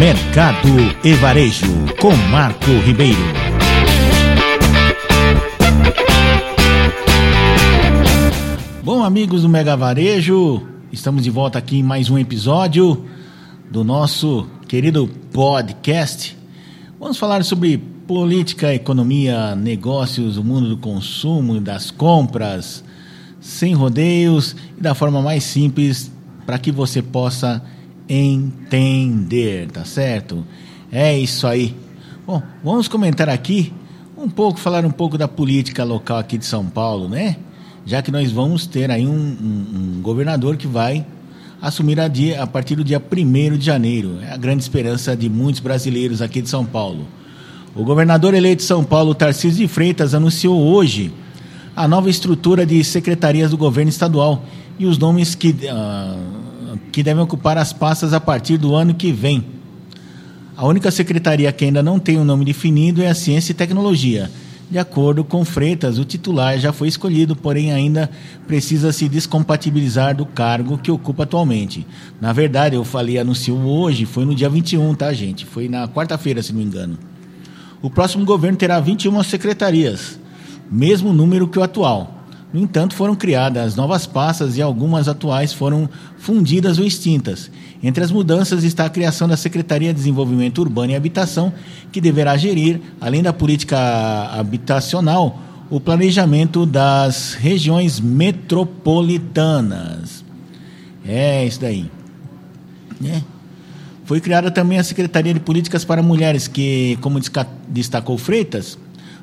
Mercado e Varejo, com Marco Ribeiro. Bom, amigos do Mega Varejo, estamos de volta aqui em mais um episódio do nosso querido podcast. Vamos falar sobre política, economia, negócios, o mundo do consumo, das compras, sem rodeios e da forma mais simples para que você possa entender, tá certo? É isso aí. Bom, vamos comentar aqui um pouco, falar um pouco da política local aqui de São Paulo, né? Já que nós vamos ter aí um, um, um governador que vai assumir a, dia, a partir do dia 1 de janeiro. É a grande esperança de muitos brasileiros aqui de São Paulo. O governador eleito de São Paulo, Tarcísio de Freitas, anunciou hoje a nova estrutura de secretarias do governo estadual e os nomes que, uh, que devem ocupar as pastas a partir do ano que vem. A única secretaria que ainda não tem um nome definido é a Ciência e Tecnologia. De acordo com Freitas, o titular já foi escolhido, porém ainda precisa se descompatibilizar do cargo que ocupa atualmente. Na verdade, eu falei, anunciou hoje, foi no dia 21, tá, gente? Foi na quarta-feira, se não me engano. O próximo governo terá 21 secretarias, mesmo número que o atual. No entanto, foram criadas novas pastas e algumas atuais foram fundidas ou extintas. Entre as mudanças está a criação da Secretaria de Desenvolvimento Urbano e Habitação, que deverá gerir, além da política habitacional, o planejamento das regiões metropolitanas. É isso daí. É. Foi criada também a Secretaria de Políticas para Mulheres, que, como destacou Freitas,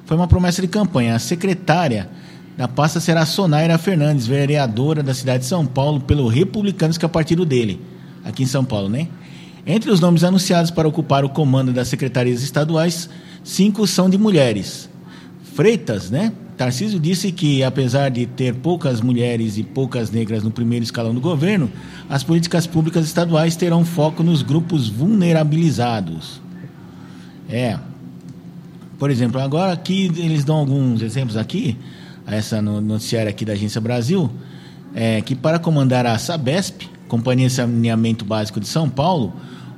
foi uma promessa de campanha. A secretária da pasta será Sonaira Fernandes, vereadora da cidade de São Paulo pelo Republicanos, que é o partido dele, aqui em São Paulo, né? Entre os nomes anunciados para ocupar o comando das secretarias estaduais, cinco são de mulheres. Freitas, né? Tarcísio disse que, apesar de ter poucas mulheres e poucas negras no primeiro escalão do governo, as políticas públicas estaduais terão foco nos grupos vulnerabilizados. É. Por exemplo, agora aqui eles dão alguns exemplos aqui, essa noticiária aqui da Agência Brasil, é, que para comandar a Sabesp, Companhia de Saneamento Básico de São Paulo,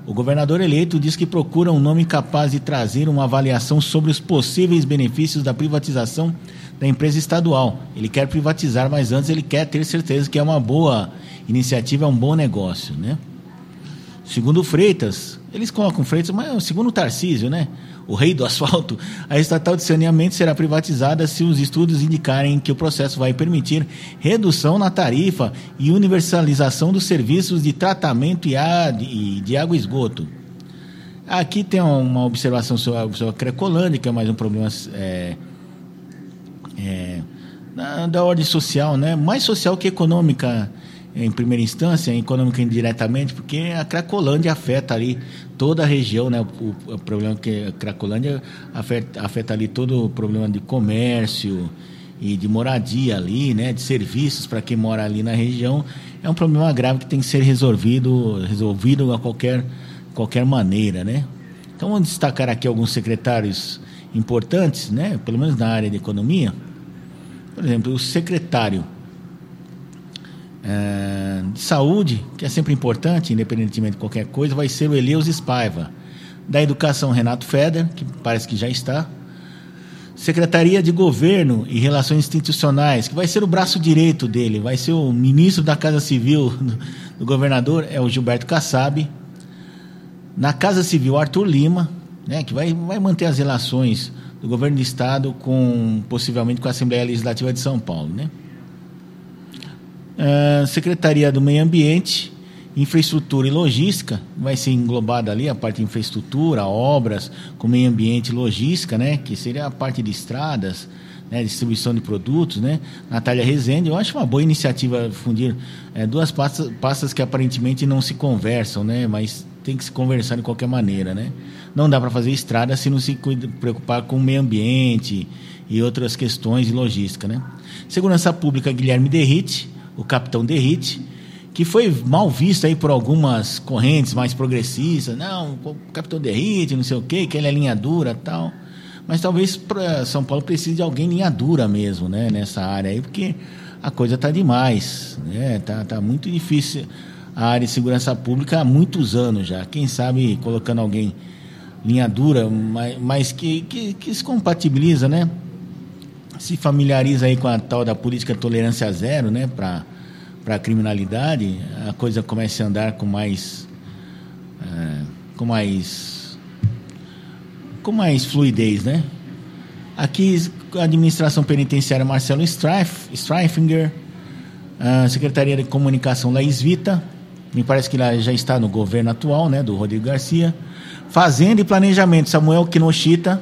o governador eleito diz que procura um nome capaz de trazer uma avaliação sobre os possíveis benefícios da privatização da empresa estadual. Ele quer privatizar, mas antes ele quer ter certeza que é uma boa iniciativa, é um bom negócio, né? Segundo Freitas, eles colocam Freitas, mas segundo o Tarcísio, né? O rei do asfalto, a estatal de saneamento será privatizada se os estudos indicarem que o processo vai permitir redução na tarifa e universalização dos serviços de tratamento e de água e esgoto. Aqui tem uma observação sobre a Crecolândia, que é mais um problema é, é, da, da, ordem social, né? mais social que econômica em primeira instância, econômica indiretamente, porque a Cracolândia afeta ali toda a região, né? O, o problema que a Cracolândia afeta, afeta ali todo o problema de comércio e de moradia ali, né? De serviços para quem mora ali na região, é um problema grave que tem que ser resolvido, resolvido a qualquer qualquer maneira, né? Então vamos destacar aqui alguns secretários importantes, né? Pelo menos na área de economia. Por exemplo, o secretário é, de saúde, que é sempre importante, independentemente de qualquer coisa, vai ser o Elias Spaiva. Da educação, Renato Feder, que parece que já está. Secretaria de Governo e Relações Institucionais, que vai ser o braço direito dele, vai ser o ministro da Casa Civil do, do governador, é o Gilberto Kassab. Na Casa Civil, Arthur Lima, né, que vai, vai manter as relações do governo do estado com possivelmente com a Assembleia Legislativa de São Paulo, né? Uh, Secretaria do Meio Ambiente, Infraestrutura e Logística, vai ser englobada ali a parte de infraestrutura, obras, com meio ambiente e logística, né? Que seria a parte de estradas, né, distribuição de produtos, né? Natália Rezende, eu acho uma boa iniciativa fundir é, duas pastas, pastas que aparentemente não se conversam, né? Mas tem que se conversar de qualquer maneira, né? Não dá para fazer estrada se não se preocupar com o meio ambiente e outras questões de logística, né? Segurança Pública, Guilherme Derrite, o capitão Derrite, que foi mal visto aí por algumas correntes mais progressistas. Não, o capitão Derrite, não sei o quê, que ele é linha dura tal. Mas talvez São Paulo precise de alguém linha dura mesmo, né? Nessa área aí, porque a coisa tá demais, né? Tá, tá muito difícil a área de segurança pública há muitos anos já. Quem sabe colocando alguém linha dura, mas, mas que, que, que, se compatibiliza, né? Se familiariza aí com a tal da política tolerância zero, né? Para a criminalidade, a coisa começa a andar com mais. É, com mais. com mais fluidez, né? Aqui, a administração penitenciária Marcelo Streif, Streifinger, a Secretaria de Comunicação Laís Vita, me parece que ela já está no governo atual, né, do Rodrigo Garcia. Fazenda e Planejamento, Samuel Kinoshita.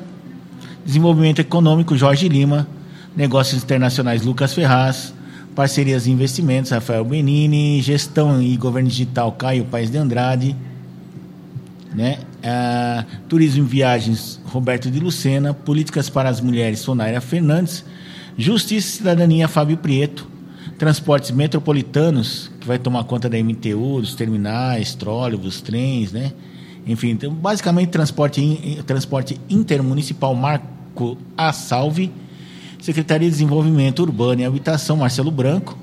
Desenvolvimento Econômico, Jorge Lima. Negócios Internacionais, Lucas Ferraz. Parcerias e Investimentos, Rafael Benini. Gestão e Governo Digital, Caio Paes de Andrade. Né? Uh, Turismo e Viagens, Roberto de Lucena, Políticas para as Mulheres, Sonaira Fernandes, Justiça e Cidadania, Fábio Prieto, Transportes Metropolitanos, que vai tomar conta da MTU, dos terminais, trólebus, trens, né? Enfim, então, basicamente transporte, transporte intermunicipal, Marco A. Salve, Secretaria de Desenvolvimento Urbano e Habitação, Marcelo Branco,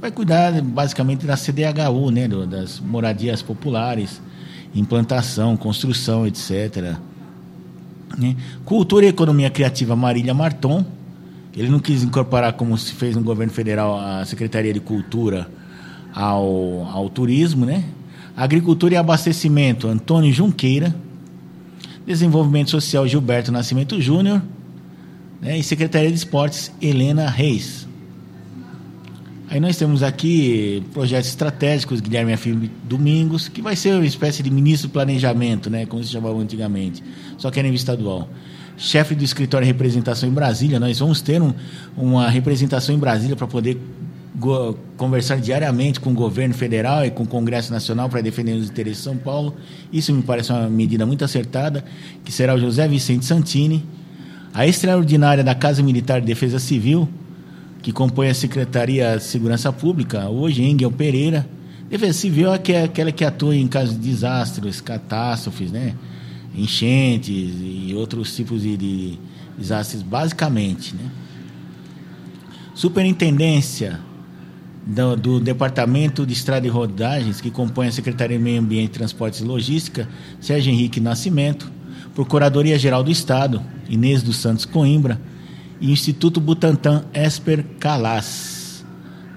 vai cuidar basicamente da CDHU, né? Das moradias populares, implantação, construção, etc. Né? Cultura e Economia Criativa Marília Marton. Ele não quis incorporar, como se fez no governo federal, a Secretaria de Cultura ao, ao turismo, né? Agricultura e Abastecimento, Antônio Junqueira. Desenvolvimento Social, Gilberto Nascimento Júnior. Né? E Secretaria de Esportes, Helena Reis. Aí nós temos aqui projetos estratégicos, Guilherme Afim Domingos, que vai ser uma espécie de ministro do planejamento, né, como se chamava antigamente, só que é nível estadual. Chefe do escritório de representação em Brasília, nós vamos ter um, uma representação em Brasília para poder conversar diariamente com o governo federal e com o Congresso Nacional para defender os interesses de São Paulo. Isso me parece uma medida muito acertada, que será o José Vicente Santini. A extraordinária da Casa Militar de Defesa Civil, que compõe a Secretaria de Segurança Pública, hoje Engel Pereira. Defesa Civil é aquela que atua em casos de desastres, catástrofes, né? enchentes e outros tipos de, de desastres, basicamente. Né? Superintendência do, do, Departamento de Estrada e Rodagens, que compõe a Secretaria de Meio Ambiente, Transportes e Logística, Sérgio Henrique Nascimento, Procuradoria-Geral do Estado, Inês dos Santos Coimbra, e Instituto Butantan Esper Calas.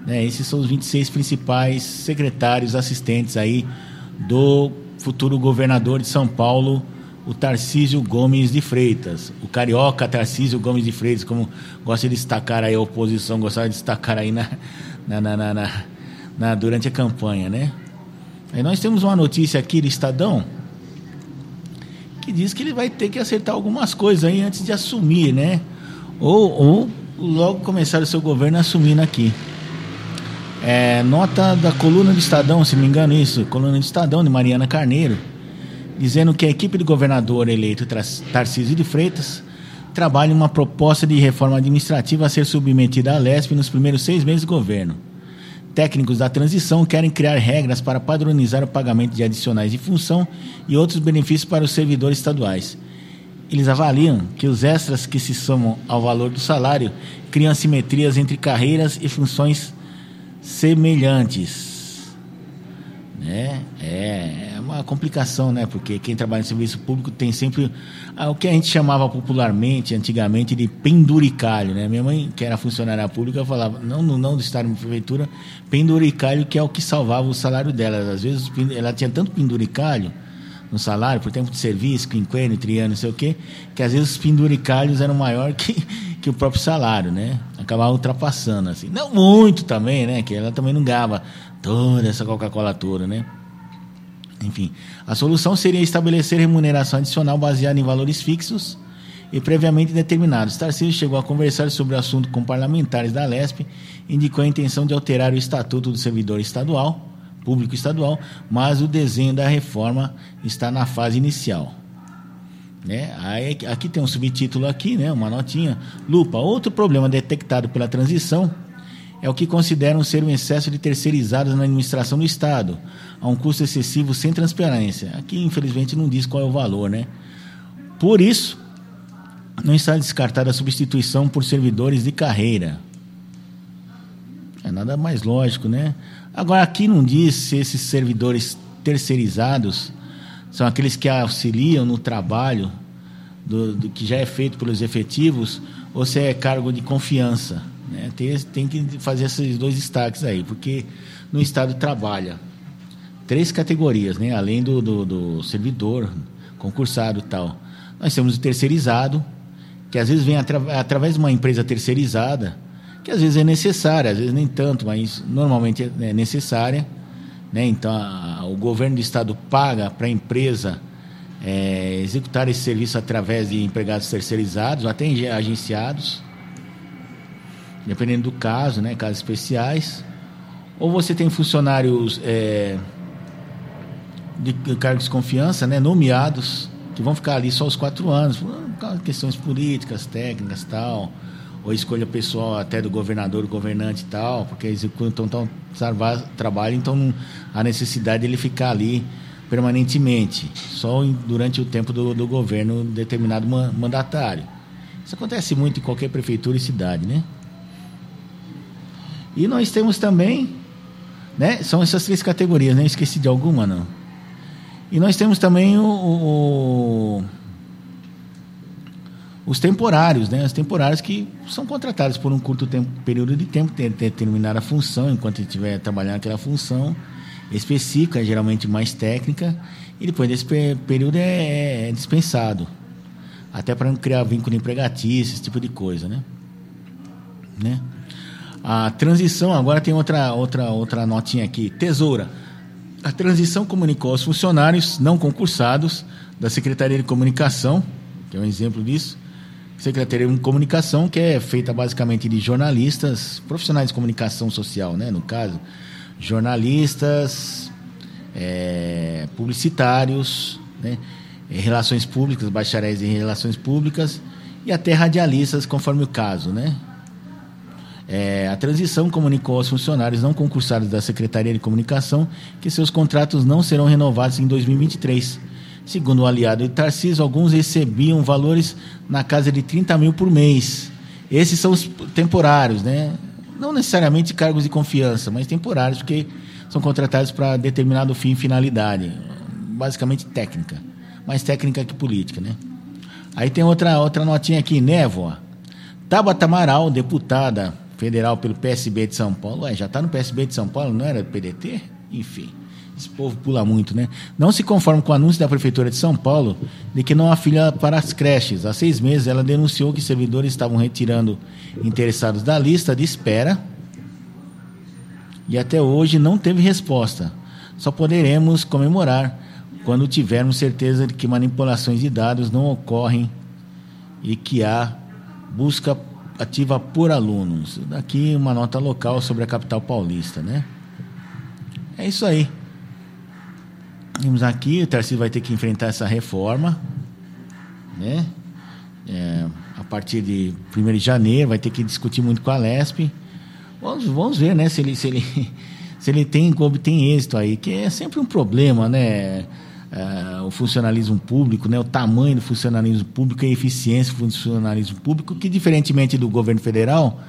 Né, esses são os 26 principais secretários assistentes aí do futuro governador de São Paulo, o Tarcísio Gomes de Freitas. O carioca Tarcísio Gomes de Freitas, como gosta de destacar aí a oposição, gostava de destacar aí na, na, na, na, na durante a campanha, né? Aí nós temos uma notícia aqui do Estadão que diz que ele vai ter que acertar algumas coisas aí antes de assumir, né? ou, ou logo começar o seu governo assumindo aqui. É, nota da coluna do Estadão, se não me engano, isso, coluna do Estadão de Mariana Carneiro, dizendo que a equipe do governador eleito Tarcísio de Freitas trabalha uma proposta de reforma administrativa a ser submetida à LESP nos primeiros seis meses do governo. Técnicos da transição querem criar regras para padronizar o pagamento de adicionais de função e outros benefícios para os servidores estaduais eles avaliam que os extras que se somam ao valor do salário criam assimetrias entre carreiras e funções semelhantes. Né? Uma complicação, né? Porque quem trabalha em serviço público tem sempre ah, o que a gente chamava popularmente, antigamente, de penduricalho, né? Minha mãe, que era funcionária pública, falava, não, não, não do Estado de Prefeitura, penduricalho que é o que salvava o salário dela. Às vezes ela tinha tanto penduricalho no salário, por tempo de serviço, quinquênio, triano, não sei o quê, que às vezes os penduricalhos eram maior que, que o próprio salário, né? Acabava ultrapassando, assim. Não muito também, né? Que ela também não ganhava toda essa Coca-Cola toda, né? Enfim, a solução seria estabelecer remuneração adicional baseada em valores fixos e previamente determinados. Tarcísio chegou a conversar sobre o assunto com parlamentares da LESP, indicou a intenção de alterar o estatuto do servidor estadual público estadual, mas o desenho da reforma está na fase inicial. Né? Aí, aqui tem um subtítulo aqui, né? uma notinha. Lupa, outro problema detectado pela transição é o que consideram ser um excesso de terceirizados na administração do Estado, a um custo excessivo sem transparência. Aqui, infelizmente, não diz qual é o valor. Né? Por isso, não está descartada a substituição por servidores de carreira. É nada mais lógico, né? Agora, aqui não diz se esses servidores terceirizados são aqueles que auxiliam no trabalho do, do que já é feito pelos efetivos ou se é cargo de confiança. Né? Tem, tem que fazer esses dois destaques aí, porque no Estado trabalha três categorias, né? além do, do, do servidor, concursado e tal. Nós temos o terceirizado, que às vezes vem atra através de uma empresa terceirizada, que às vezes é necessária, às vezes nem tanto, mas normalmente é necessária. Né? Então, a, o governo do estado paga para a empresa é, executar esse serviço através de empregados terceirizados, ou até agenciados, dependendo do caso, né? casos especiais. Ou você tem funcionários é, de cargos de confiança, né? nomeados, que vão ficar ali só os quatro anos, por questões políticas, técnicas tal ou escolha pessoal até do governador, do governante e tal, porque executam então, trabalho, então não há necessidade de ele ficar ali permanentemente, só durante o tempo do, do governo determinado mandatário. Isso acontece muito em qualquer prefeitura e cidade, né? E nós temos também, né? São essas três categorias, né? Esqueci de alguma, não. E nós temos também o, o os temporários, né? Os temporários que são contratados por um curto tempo, período de tempo, ter determinada função, enquanto estiver trabalhando aquela função específica, geralmente mais técnica, e depois desse período é, é dispensado. Até para não criar vínculo empregatício, esse tipo de coisa, né? né? A transição, agora tem outra, outra, outra notinha aqui. Tesoura. A transição comunicou aos funcionários não concursados da Secretaria de Comunicação, que é um exemplo disso, Secretaria de Comunicação, que é feita basicamente de jornalistas, profissionais de comunicação social, né, no caso, jornalistas, é, publicitários, né, relações públicas, bacharéis em relações públicas e até radialistas, conforme o caso, né? É, a transição comunicou aos funcionários não concursados da Secretaria de Comunicação que seus contratos não serão renovados em 2023 Segundo o aliado de Tarcísio, alguns recebiam valores na casa de 30 mil por mês. Esses são os temporários, né? Não necessariamente cargos de confiança, mas temporários, porque são contratados para determinado fim e finalidade. Basicamente técnica. Mais técnica que política, né? Aí tem outra, outra notinha aqui, Névoa. Tabata Amaral, deputada federal pelo PSB de São Paulo. Ué, já está no PSB de São Paulo, não era PDT? Enfim. Esse povo pula muito, né? Não se conforma com o anúncio da Prefeitura de São Paulo de que não há filha para as creches. Há seis meses, ela denunciou que servidores estavam retirando interessados da lista de espera e até hoje não teve resposta. Só poderemos comemorar quando tivermos certeza de que manipulações de dados não ocorrem e que há busca ativa por alunos. Daqui uma nota local sobre a capital paulista, né? É isso aí. Vimos aqui, o Tarcísio vai ter que enfrentar essa reforma, né? É, a partir de 1 de janeiro, vai ter que discutir muito com a Lesp. Vamos, vamos ver, né, se ele, se ele, se ele tem, obtém êxito aí, que é sempre um problema, né? É, o funcionalismo público, né? o tamanho do funcionalismo público a eficiência do funcionalismo público, que diferentemente do governo federal,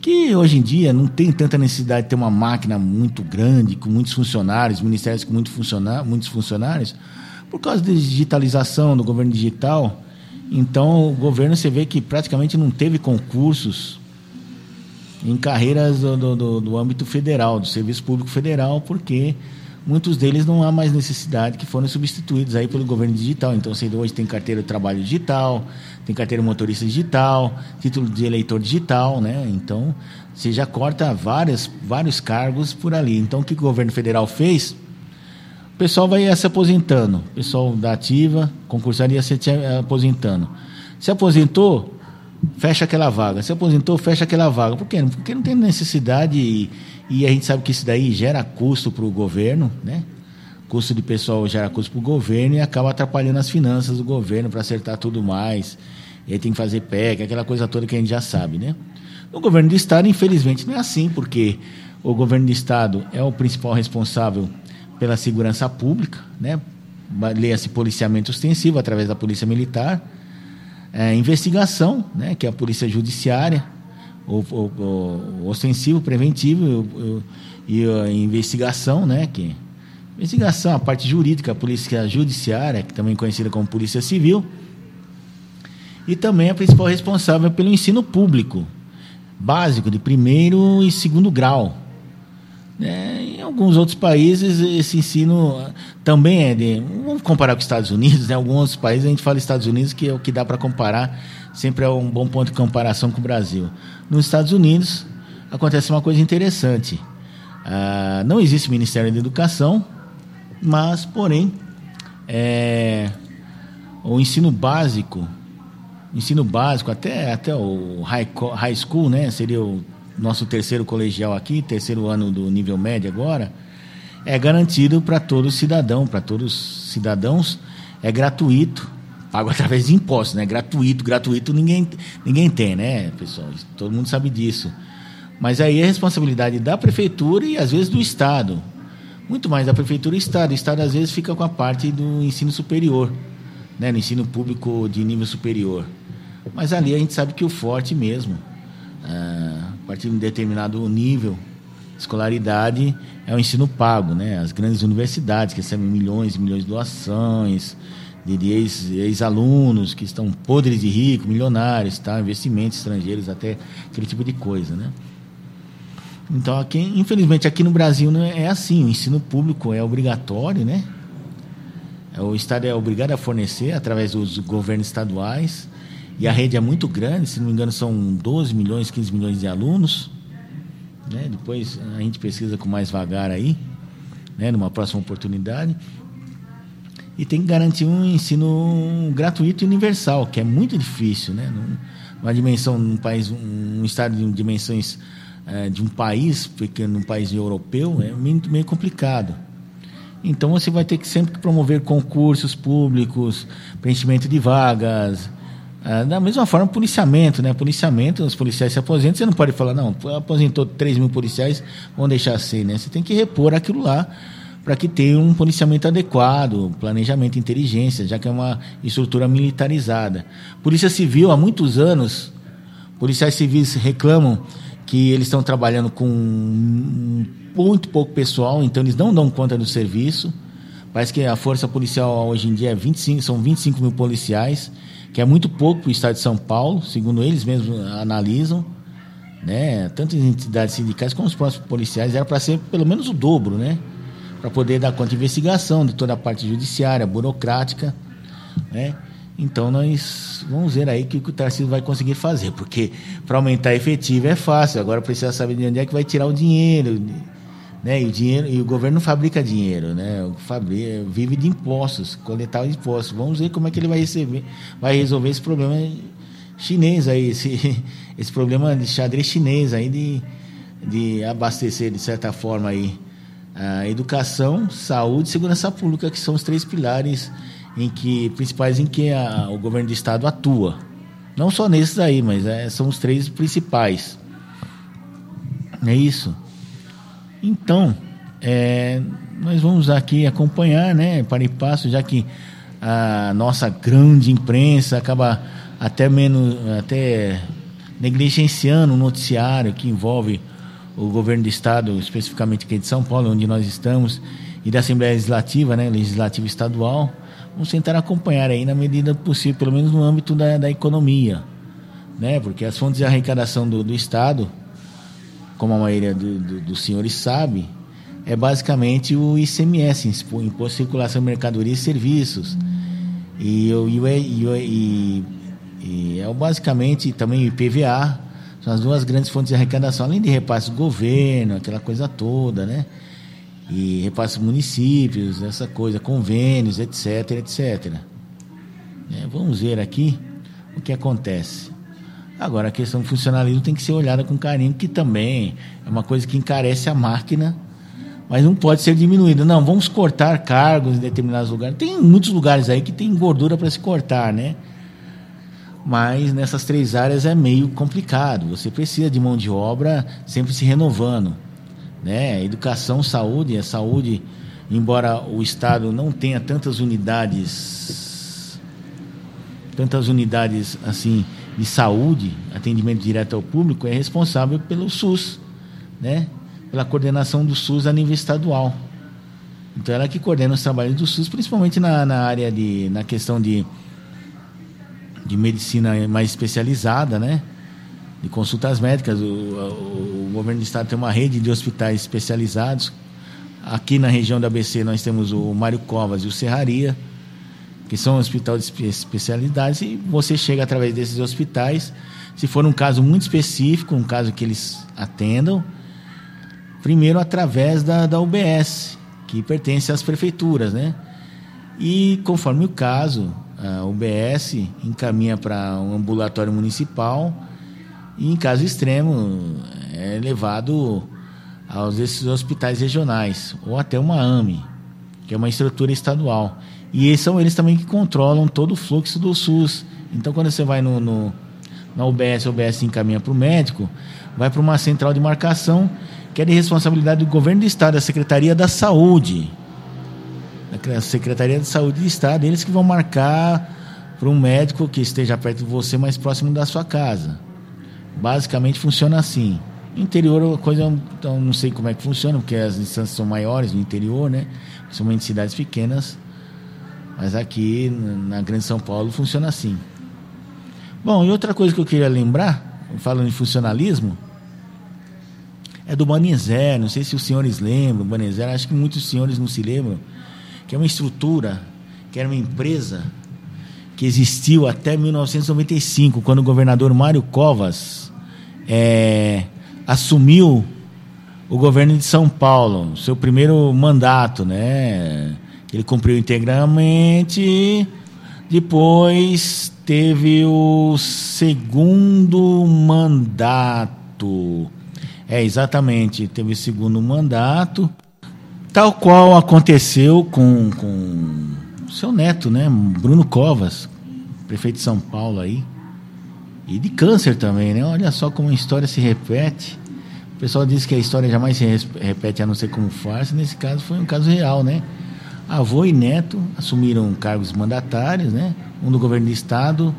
que hoje em dia não tem tanta necessidade de ter uma máquina muito grande, com muitos funcionários, ministérios com muito funcionário, muitos funcionários, por causa da digitalização do governo digital. Então, o governo você vê que praticamente não teve concursos em carreiras do, do, do âmbito federal, do serviço público federal, porque muitos deles não há mais necessidade, que foram substituídos aí pelo governo digital. Então, você hoje tem carteira de trabalho digital, tem carteira motorista digital, título de eleitor digital, né? Então, você já corta várias, vários cargos por ali. Então, o que o governo federal fez? O pessoal vai se aposentando. O pessoal da ativa, concursaria se aposentando. Se aposentou, fecha aquela vaga. Se aposentou, fecha aquela vaga. Por quê? Porque não tem necessidade e, e a gente sabe que isso daí gera custo para o governo, né? Custo de pessoal gera custo para o governo e acaba atrapalhando as finanças do governo para acertar tudo mais ele tem que fazer PEC, aquela coisa toda que a gente já sabe, né? No governo do Estado, infelizmente, não é assim, porque o governo do Estado é o principal responsável pela segurança pública, né? Leia-se policiamento ostensivo através da Polícia Militar, é, investigação, né? que é a Polícia Judiciária, o, o, o preventivo e a investigação, né? Que, investigação, a parte jurídica, a polícia judiciária, que também conhecida como polícia civil, e também a principal responsável pelo ensino público, básico, de primeiro e segundo grau. É, em alguns outros países, esse ensino também é de. Vamos comparar com os Estados Unidos, né? Alguns países a gente fala Estados Unidos, que é o que dá para comparar, sempre é um bom ponto de comparação com o Brasil. Nos Estados Unidos, acontece uma coisa interessante. Ah, não existe Ministério da Educação, mas, porém, é, o ensino básico, ensino básico, até, até o high, high school, né? Seria o nosso terceiro colegial aqui, terceiro ano do nível médio agora, é garantido para todo cidadão, para todos os cidadãos, é gratuito, pago através de impostos, né? Gratuito, gratuito ninguém, ninguém tem, né, pessoal? Todo mundo sabe disso. Mas aí é responsabilidade da prefeitura e às vezes do Estado. Muito mais da prefeitura e do Estado. O Estado às vezes fica com a parte do ensino superior, né? no ensino público de nível superior. Mas ali a gente sabe que o forte mesmo, ah, partir de um determinado nível de escolaridade, é o ensino pago. Né? As grandes universidades que recebem milhões e milhões de doações, de ex-alunos que estão podres de rico, milionários, tá? investimentos estrangeiros, até aquele tipo de coisa. Né? Então, aqui, infelizmente, aqui no Brasil não é, é assim. O ensino público é obrigatório, né? É, o Estado é obrigado a fornecer através dos governos estaduais. E a rede é muito grande, se não me engano, são 12 milhões, 15 milhões de alunos. Né? Depois a gente pesquisa com mais vagar aí, né? numa próxima oportunidade. E tem que garantir um ensino gratuito e universal, que é muito difícil, né? Numa dimensão, num país, um estado de dimensões é, de um país, pequeno, um país europeu, é meio, meio complicado. Então você vai ter que sempre promover concursos públicos, preenchimento de vagas. É, da mesma forma, policiamento, né? Policiamento, os policiais se aposentam, você não pode falar, não, aposentou 3 mil policiais, vão deixar assim, né? Você tem que repor aquilo lá para que tenha um policiamento adequado, planejamento, inteligência, já que é uma estrutura militarizada. Polícia Civil, há muitos anos, policiais civis reclamam que eles estão trabalhando com muito pouco pessoal, então eles não dão conta do serviço. Parece que a força policial hoje em dia é 25, são 25 mil policiais, que é muito pouco para o estado de São Paulo, segundo eles mesmos analisam. Né? Tanto as entidades sindicais como os próprios policiais, era para ser pelo menos o dobro, né? para poder dar conta de investigação, de toda a parte judiciária, burocrática. Né? Então nós vamos ver aí o que o Tarcísio vai conseguir fazer, porque para aumentar efetivo é fácil, agora precisa saber de onde é que vai tirar o dinheiro, né? E o dinheiro e o governo não fabrica dinheiro, né? Fabrica, vive de impostos, coletar os impostos. Vamos ver como é que ele vai receber, vai resolver esse problema chinês aí, esse esse problema de xadrez chinês aí de de abastecer de certa forma aí a educação, saúde e segurança pública, que são os três pilares em que principais em que a, o governo do estado atua. Não só nesses aí, mas é, são os três principais. É isso. Então, é, nós vamos aqui acompanhar, né, para e passo, já que a nossa grande imprensa acaba até menos, até negligenciando o noticiário que envolve o governo do estado, especificamente aqui de São Paulo, onde nós estamos, e da Assembleia Legislativa, né, Legislativa Estadual, vamos tentar acompanhar aí na medida possível, pelo menos no âmbito da, da economia, né? Porque as fontes de arrecadação do, do Estado, como a maioria do, do, dos senhores sabe, é basicamente o ICMS, Imposto de Circulação de Mercadorias e Serviços. E, e, e, e, é basicamente também o IPVA, são as duas grandes fontes de arrecadação, além de repasse do governo, aquela coisa toda, né? e repasse municípios, essa coisa, convênios, etc, etc. É, vamos ver aqui o que acontece. Agora, a questão do funcionalismo tem que ser olhada com carinho, que também é uma coisa que encarece a máquina, mas não pode ser diminuída. Não, vamos cortar cargos em determinados lugares. Tem muitos lugares aí que tem gordura para se cortar, né? Mas nessas três áreas é meio complicado. Você precisa de mão de obra sempre se renovando né? Educação, saúde, a saúde, embora o estado não tenha tantas unidades, tantas unidades assim de saúde, atendimento direto ao público, é responsável pelo SUS, né? pela coordenação do SUS a nível estadual. Então ela que coordena os trabalhos do SUS, principalmente na, na área de. na questão de, de medicina mais especializada, né? De consultas médicas. O, o, o governo do estado tem uma rede de hospitais especializados. Aqui na região da ABC nós temos o Mário Covas e o Serraria, que são hospitais de especialidades, e você chega através desses hospitais, se for um caso muito específico, um caso que eles atendam, primeiro através da, da UBS, que pertence às prefeituras, né? E conforme o caso, a UBS encaminha para um ambulatório municipal e, em caso extremo, é levado aos esses hospitais regionais ou até uma AME, que é uma estrutura estadual. E são eles também que controlam todo o fluxo do SUS. Então, quando você vai no, no na UBS, a UBS encaminha para o médico, vai para uma central de marcação que é de responsabilidade do governo do estado, da Secretaria da Saúde. A Secretaria de Saúde do Estado, eles que vão marcar para um médico que esteja perto de você, mais próximo da sua casa. Basicamente funciona assim. Interior a coisa então, não sei como é que funciona, porque as instâncias são maiores no interior, né? Principalmente cidades pequenas. Mas aqui na Grande São Paulo funciona assim. Bom, e outra coisa que eu queria lembrar, falando em funcionalismo, é do Banizé. Não sei se os senhores lembram, Banizé, acho que muitos senhores não se lembram, que é uma estrutura, que era uma empresa que existiu até 1995, quando o governador Mário Covas é, assumiu o governo de São Paulo, seu primeiro mandato, né? Ele cumpriu integralmente. Depois teve o segundo mandato. É, exatamente. Teve segundo mandato, tal qual aconteceu com, com seu neto, né? Bruno Covas, prefeito de São Paulo aí. E de câncer também, né? Olha só como a história se repete. O pessoal diz que a história jamais se repete a não ser como farsa. Nesse caso foi um caso real, né? Avô e neto assumiram cargos mandatários, né? Um do governo do estado,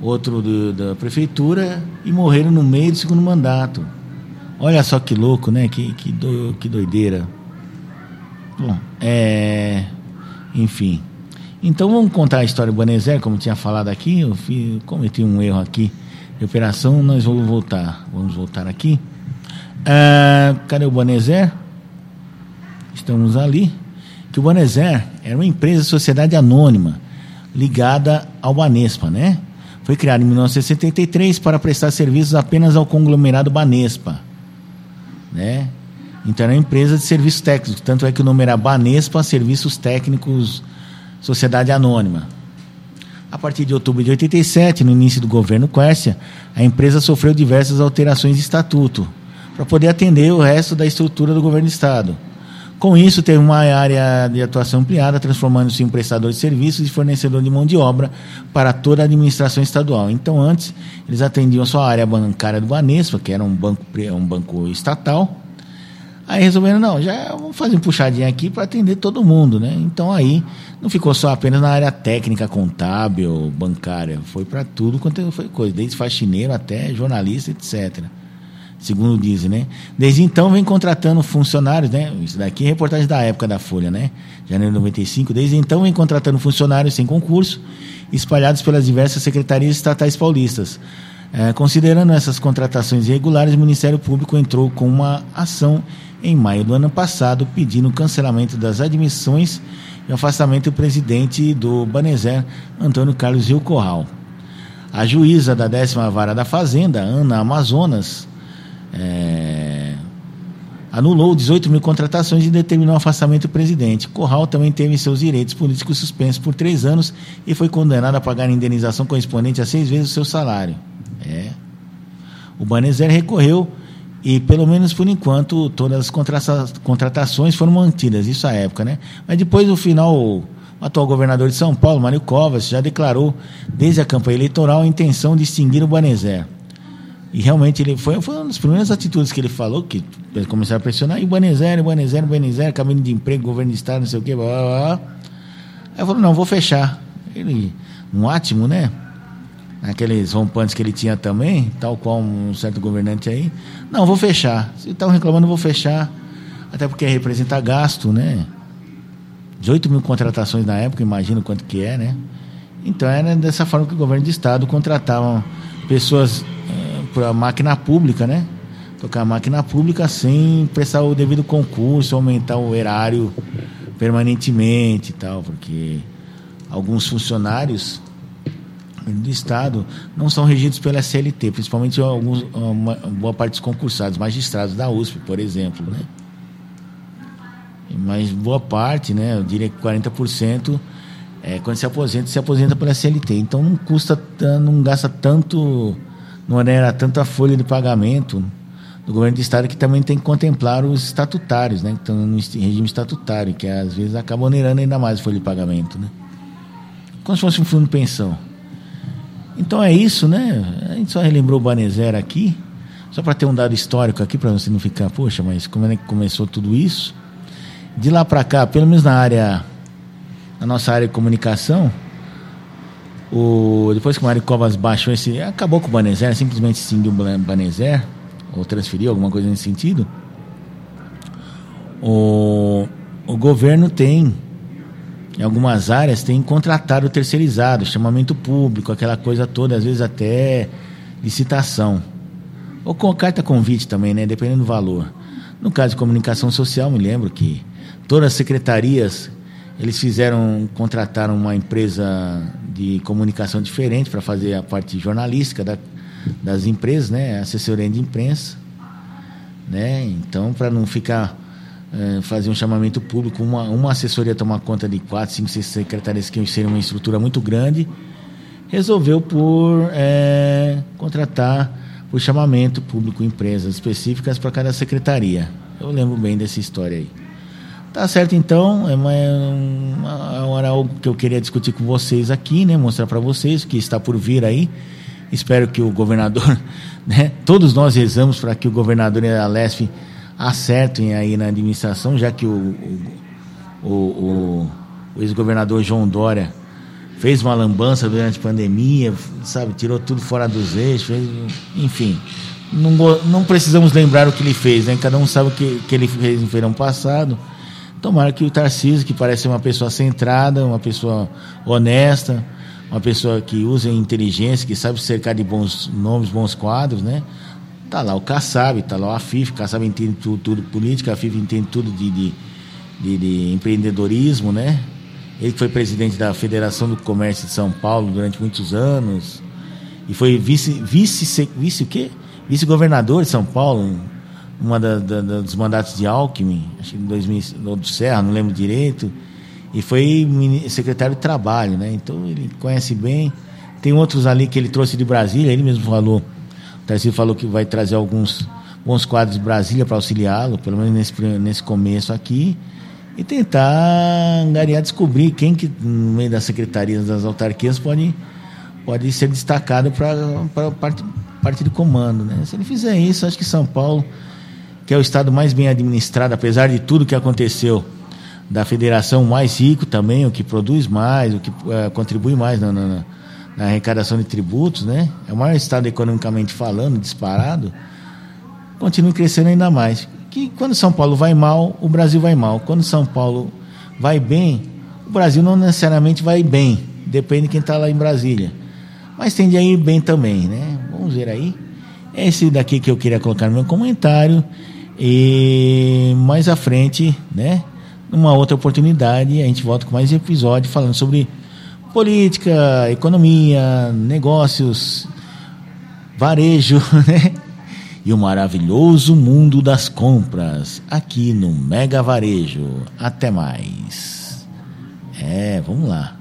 outro do, da prefeitura e morreram no meio do segundo mandato. Olha só que louco, né? Que, que, do, que doideira. Bom, é. Enfim. Então vamos contar a história do Banezer, como tinha falado aqui. Eu cometi um erro aqui de operação, nós vamos voltar. Vamos voltar aqui. Ah, cadê o Banezer? Estamos ali. Que o Banezer era uma empresa sociedade anônima ligada ao Banespa, né? Foi criado em 1973 para prestar serviços apenas ao conglomerado Banespa né? Então era uma empresa de serviços técnicos, tanto é que o nome era Banespa Serviços Técnicos Sociedade Anônima. A partir de outubro de 87, no início do governo Quércia, a empresa sofreu diversas alterações de estatuto para poder atender o resto da estrutura do governo do estado. Com isso, teve uma área de atuação ampliada, transformando-se em prestador de serviços e fornecedor de mão de obra para toda a administração estadual. Então, antes, eles atendiam a sua área bancária do Banespa, que era um banco, um banco estatal. Aí resolveram, não, já vamos fazer um puxadinho aqui para atender todo mundo, né? Então aí não ficou só apenas na área técnica, contábil, bancária, foi para tudo quanto foi coisa, desde faxineiro até jornalista, etc segundo dizem, né? Desde então vem contratando funcionários, né? Isso daqui é reportagem da época da Folha, né? Janeiro de 95. Desde então vem contratando funcionários sem concurso, espalhados pelas diversas secretarias estatais paulistas. É, considerando essas contratações irregulares, o Ministério Público entrou com uma ação em maio do ano passado pedindo o cancelamento das admissões e afastamento do presidente do Banezer, Antônio Carlos Rio Corral. A juíza da décima vara da Fazenda, Ana Amazonas, é, anulou 18 mil contratações e determinou o afastamento do presidente. Corral também teve seus direitos políticos suspensos por três anos e foi condenado a pagar indenização correspondente a seis vezes o seu salário. É. O Banezer recorreu e, pelo menos por enquanto, todas as contratações foram mantidas, isso à época, né? Mas depois, no final, o atual governador de São Paulo, Mário Covas, já declarou, desde a campanha eleitoral, a intenção de extinguir o Banezer. E realmente ele foi, foi uma das primeiras atitudes que ele falou, que começaram a pressionar, e Banezero, Banezero, Banezero, caminho de emprego, governo de estado, não sei o quê, blá, blá, blá. Aí falei, não, vou fechar. Ele, um ótimo, né? aqueles rompantes que ele tinha também, tal qual um certo governante aí. Não, vou fechar. Se estão reclamando, vou fechar. Até porque representa gasto, né? 18 mil contratações na época, imagino quanto que é, né? Então era dessa forma que o governo de estado contratava pessoas para a máquina pública, né? Tocar a máquina pública sem prestar o devido concurso, aumentar o erário permanentemente e tal, porque alguns funcionários do Estado não são regidos pela CLT, principalmente alguns, uma boa parte dos concursados, magistrados da USP, por exemplo, né? Mas boa parte, né, eu diria que 40%, é, quando se aposenta, se aposenta pela CLT. Então não custa, não gasta tanto, não era tanta folha de pagamento do governo do estado que também tem que contemplar os estatutários, né, que estão no regime estatutário, que às vezes acaba onerando ainda mais a folha de pagamento, né? Como se fosse um fundo de pensão. Então é isso, né? A gente só relembrou o Banezer aqui, só para ter um dado histórico aqui, para você não ficar, poxa, mas como é que começou tudo isso? De lá para cá, pelo menos na área, na nossa área de comunicação, o, depois que o Mário Covas baixou esse. acabou com o Banezer, simplesmente extinguiu o Banezer, ou transferiu alguma coisa nesse sentido. O, o governo tem em algumas áreas tem contratado terceirizado, chamamento público, aquela coisa toda, às vezes até licitação. Ou com carta convite também, né? Dependendo do valor. No caso de comunicação social, me lembro que todas as secretarias eles fizeram, contrataram uma empresa de comunicação diferente para fazer a parte jornalística da, das empresas, né? Assessoria de imprensa, né? Então, para não ficar é, fazer um chamamento público, uma, uma assessoria tomar conta de quatro, cinco, seis secretarias que seria uma estrutura muito grande, resolveu por é, contratar por chamamento público empresas específicas para cada secretaria. Eu lembro bem dessa história aí. Tá certo então, é uma, uma, uma, algo que eu queria discutir com vocês aqui, né? Mostrar para vocês o que está por vir aí. Espero que o governador, né? Todos nós rezamos para que o governador e a acertem aí na administração, já que o, o, o, o ex-governador João Dória fez uma lambança durante a pandemia, sabe, tirou tudo fora dos eixos, fez, enfim. Não, não precisamos lembrar o que ele fez, né? Cada um sabe o que, que ele fez no verão passado. Tomara que o Tarcísio, que parece uma pessoa centrada, uma pessoa honesta, uma pessoa que usa inteligência, que sabe cercar de bons nomes, bons quadros, né? Tá lá o Kassab, tá lá o Afif, o Kassab entende tudo, tudo política, a Afif entende tudo de, de, de, de, empreendedorismo, né? Ele foi presidente da Federação do Comércio de São Paulo durante muitos anos e foi vice, vice, vice? Vice-governador de São Paulo, uma da, da, dos mandatos de Alckmin, acho que em 2000, do Serra, não lembro direito, e foi secretário de Trabalho, né? Então ele conhece bem. Tem outros ali que ele trouxe de Brasília, ele mesmo falou Tarcísio falou que vai trazer alguns bons quadros de Brasília para auxiliá-lo, pelo menos nesse, nesse começo aqui, e tentar angariar, descobrir quem que no meio das secretarias das autarquias pode, pode ser destacado para parte, parte de comando. Né? Se ele fizer isso, acho que São Paulo, que é o estado mais bem administrado, apesar de tudo que aconteceu, da federação mais rico também, o que produz mais, o que uh, contribui mais na, na na arrecadação de tributos, né? É o maior estado economicamente falando, disparado, continue crescendo ainda mais. Que quando São Paulo vai mal, o Brasil vai mal. Quando São Paulo vai bem, o Brasil não necessariamente vai bem. Depende de quem está lá em Brasília. Mas tende a ir bem também, né? Vamos ver aí. Esse daqui que eu queria colocar no meu comentário. E mais à frente, né? Numa outra oportunidade, a gente volta com mais episódio falando sobre política, economia, negócios, varejo, né? E o maravilhoso mundo das compras aqui no Mega Varejo. Até mais. É, vamos lá.